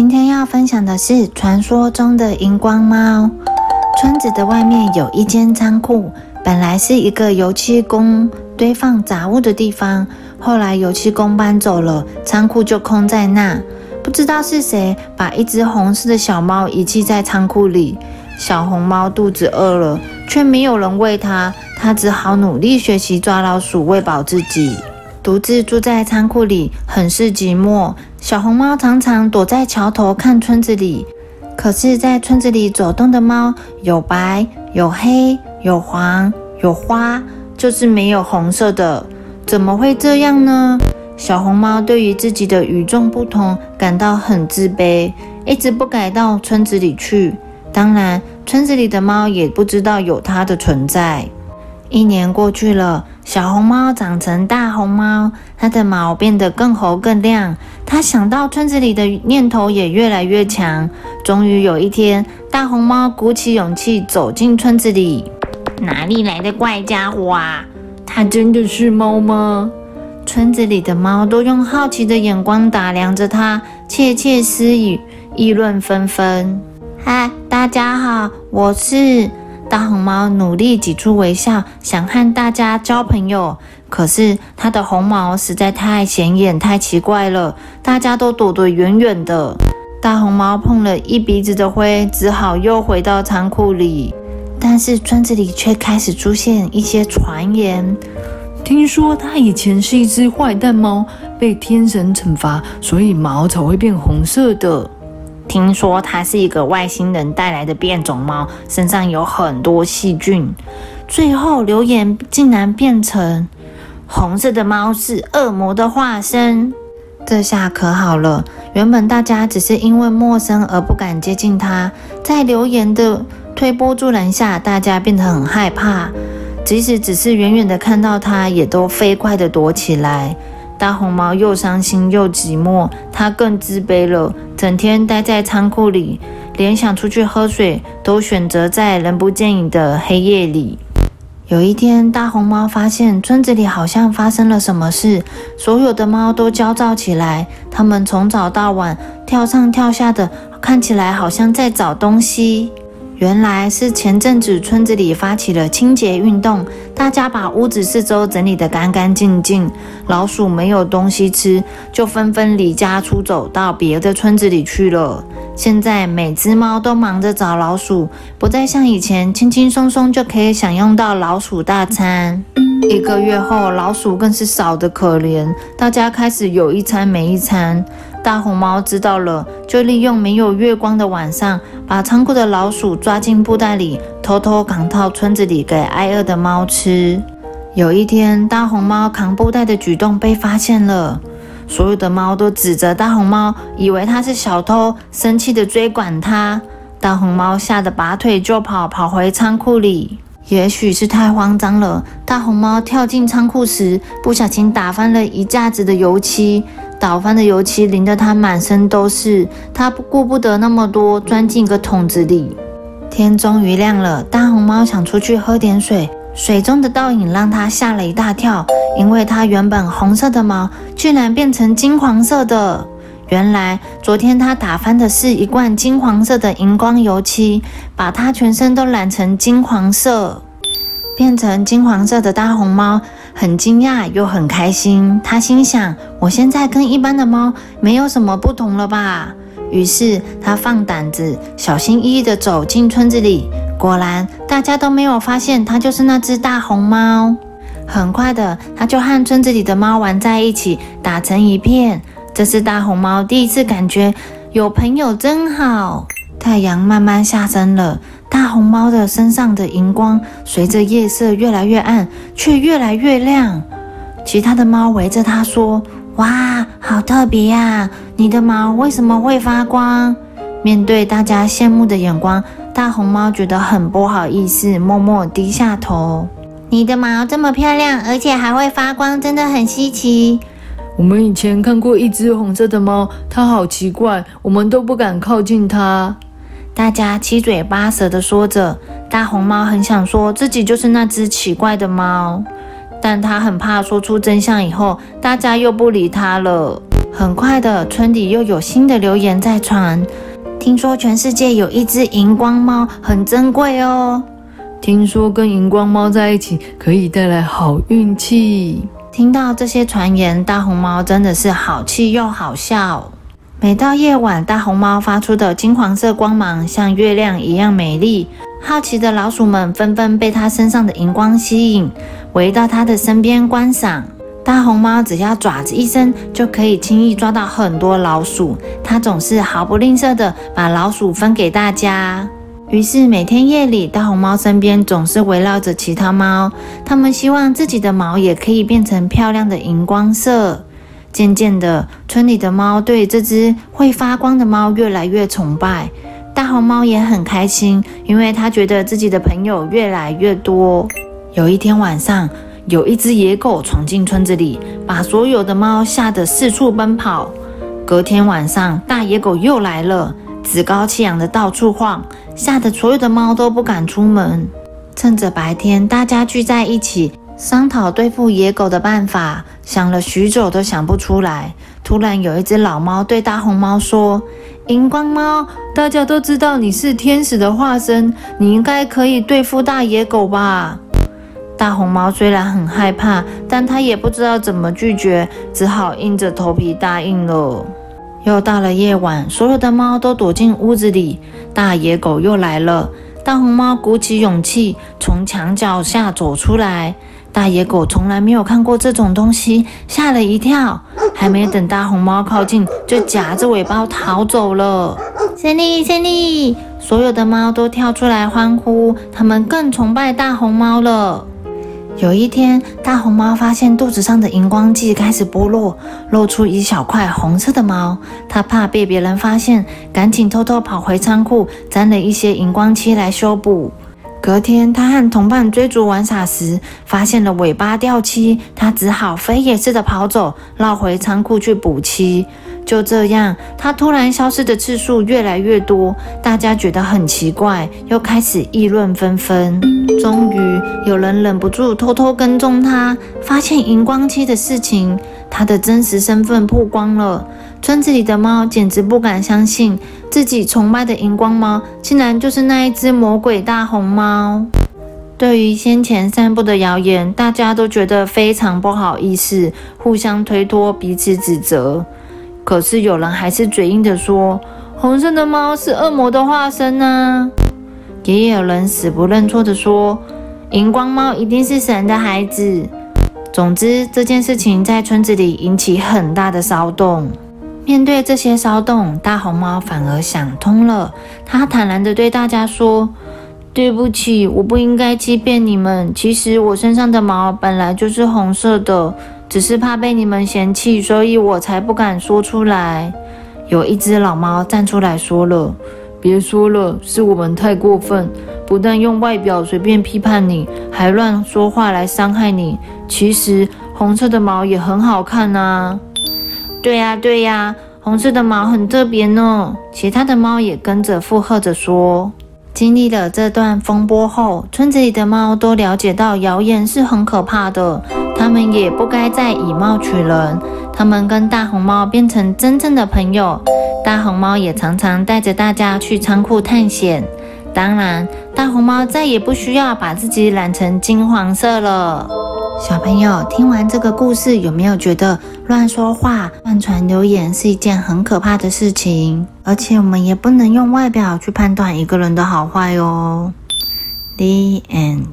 今天要分享的是传说中的荧光猫。村子的外面有一间仓库，本来是一个油漆工堆放杂物的地方，后来油漆工搬走了，仓库就空在那。不知道是谁把一只红色的小猫遗弃在仓库里。小红猫肚子饿了，却没有人喂它，它只好努力学习抓老鼠喂饱自己。独自住在仓库里，很是寂寞。小红猫常常躲在桥头看村子里，可是，在村子里走动的猫有白、有黑、有黄、有花，就是没有红色的。怎么会这样呢？小红猫对于自己的与众不同感到很自卑，一直不敢到村子里去。当然，村子里的猫也不知道有它的存在。一年过去了，小红猫长成大红猫，它的毛变得更红更亮。它想到村子里的念头也越来越强。终于有一天，大红猫鼓起勇气走进村子里。哪里来的怪家伙啊？它真的是猫吗？村子里的猫都用好奇的眼光打量着它，窃窃私语，议论纷纷。嗨，大家好，我是大红猫，努力挤出微笑，想和大家交朋友。可是它的红毛实在太显眼、太奇怪了，大家都躲得远远的。大红猫碰了一鼻子的灰，只好又回到仓库里。但是村子里却开始出现一些传言，听说它以前是一只坏蛋猫，被天神惩罚，所以毛才会变红色的。听说它是一个外星人带来的变种猫，身上有很多细菌。最后留言竟然变成红色的猫是恶魔的化身，这下可好了。原本大家只是因为陌生而不敢接近它，在留言的推波助澜下，大家变得很害怕，即使只是远远的看到它，也都飞快的躲起来。大红猫又伤心又寂寞，它更自卑了，整天待在仓库里，连想出去喝水都选择在人不见影的黑夜里。有一天，大红猫发现村子里好像发生了什么事，所有的猫都焦躁起来，它们从早到晚跳上跳下的，看起来好像在找东西。原来是前阵子村子里发起了清洁运动，大家把屋子四周整理得干干净净。老鼠没有东西吃，就纷纷离家出走，到别的村子里去了。现在每只猫都忙着找老鼠，不再像以前轻轻松松就可以享用到老鼠大餐。一个月后，老鼠更是少得可怜，大家开始有一餐没一餐。大红猫知道了，就利用没有月光的晚上，把仓库的老鼠抓进布袋里，偷偷扛到村子里给挨饿的猫吃。有一天，大红猫扛布袋的举动被发现了，所有的猫都指责大红猫，以为它是小偷，生气的追赶它。大红猫吓得拔腿就跑，跑回仓库里。也许是太慌张了，大红猫跳进仓库时，不小心打翻了一架子的油漆。倒翻的油漆淋得它满身都是，它顾不得那么多，钻进一个桶子里。天终于亮了，大红猫想出去喝点水，水中的倒影让它吓了一大跳，因为它原本红色的毛居然变成金黄色的。原来昨天它打翻的是一罐金黄色的荧光油漆，把它全身都染成金黄色。变成金黄色的大红猫很惊讶又很开心，它心想：我现在跟一般的猫没有什么不同了吧？于是它放胆子，小心翼翼地走进村子里。果然，大家都没有发现它就是那只大红猫。很快的，它就和村子里的猫玩在一起，打成一片。这是大红猫第一次感觉有朋友真好。太阳慢慢下山了。大红猫的身上的荧光随着夜色越来越暗，却越来越亮。其他的猫围着它说：“哇，好特别呀！你的毛为什么会发光？”面对大家羡慕的眼光，大红猫觉得很不好意思，默默低下头。你的毛这么漂亮，而且还会发光，真的很稀奇。我们以前看过一只红色的猫，它好奇怪，我们都不敢靠近它。大家七嘴八舌的说着，大红猫很想说自己就是那只奇怪的猫，但它很怕说出真相以后，大家又不理它了。很快的，村里又有新的留言在传。听说全世界有一只荧光猫很珍贵哦。听说跟荧光猫在一起可以带来好运气。听到这些传言，大红猫真的是好气又好笑。每到夜晚，大红猫发出的金黄色光芒像月亮一样美丽。好奇的老鼠们纷纷被它身上的荧光吸引，围到它的身边观赏。大红猫只要爪子一伸，就可以轻易抓到很多老鼠。它总是毫不吝啬地把老鼠分给大家。于是每天夜里，大红猫身边总是围绕着其他猫，它们希望自己的毛也可以变成漂亮的荧光色。渐渐的，村里的猫对这只会发光的猫越来越崇拜。大红猫也很开心，因为它觉得自己的朋友越来越多。有一天晚上，有一只野狗闯进村子里，把所有的猫吓得四处奔跑。隔天晚上，大野狗又来了，趾高气扬的到处晃，吓得所有的猫都不敢出门。趁着白天，大家聚在一起。商讨对付野狗的办法，想了许久都想不出来。突然，有一只老猫对大红猫说：“荧光猫，大家都知道你是天使的化身，你应该可以对付大野狗吧？”大红猫虽然很害怕，但它也不知道怎么拒绝，只好硬着头皮答应了。又到了夜晚，所有的猫都躲进屋子里，大野狗又来了。大红猫鼓起勇气从墙角下走出来。大野狗从来没有看过这种东西，吓了一跳。还没等大红猫靠近，就夹着尾巴逃走了。胜利，胜利！所有的猫都跳出来欢呼，它们更崇拜大红猫了。有一天，大红猫发现肚子上的荧光剂开始剥落，露出一小块红色的毛。它怕被别人发现，赶紧偷偷跑回仓库，沾了一些荧光漆来修补。隔天，他和同伴追逐玩耍时，发现了尾巴掉漆，他只好飞也似的跑走，绕回仓库去补漆。就这样，他突然消失的次数越来越多，大家觉得很奇怪，又开始议论纷纷。终于，有人忍不住偷偷跟踪他，发现荧光漆的事情，他的真实身份曝光了。村子里的猫简直不敢相信，自己崇拜的荧光猫，竟然就是那一只魔鬼大红猫。对于先前散布的谣言，大家都觉得非常不好意思，互相推脱，彼此指责。可是有人还是嘴硬的说，红色的猫是恶魔的化身呢。也有人死不认错的说，荧光猫一定是神的孩子。总之，这件事情在村子里引起很大的骚动。面对这些骚动，大红猫反而想通了。它坦然地对大家说：“对不起，我不应该欺骗你们。其实我身上的毛本来就是红色的，只是怕被你们嫌弃，所以我才不敢说出来。”有一只老猫站出来说了：“别说了，是我们太过分，不但用外表随便批判你，还乱说话来伤害你。其实红色的毛也很好看啊。”对呀，对呀，红色的毛很特别呢。其他的猫也跟着附和着说。经历了这段风波后，村子里的猫都了解到谣言是很可怕的，他们也不该再以貌取人。它们跟大红猫变成真正的朋友，大红猫也常常带着大家去仓库探险。当然，大红猫再也不需要把自己染成金黄色了。小朋友，听完这个故事，有没有觉得乱说话、乱传留言是一件很可怕的事情？而且我们也不能用外表去判断一个人的好坏哦。The end.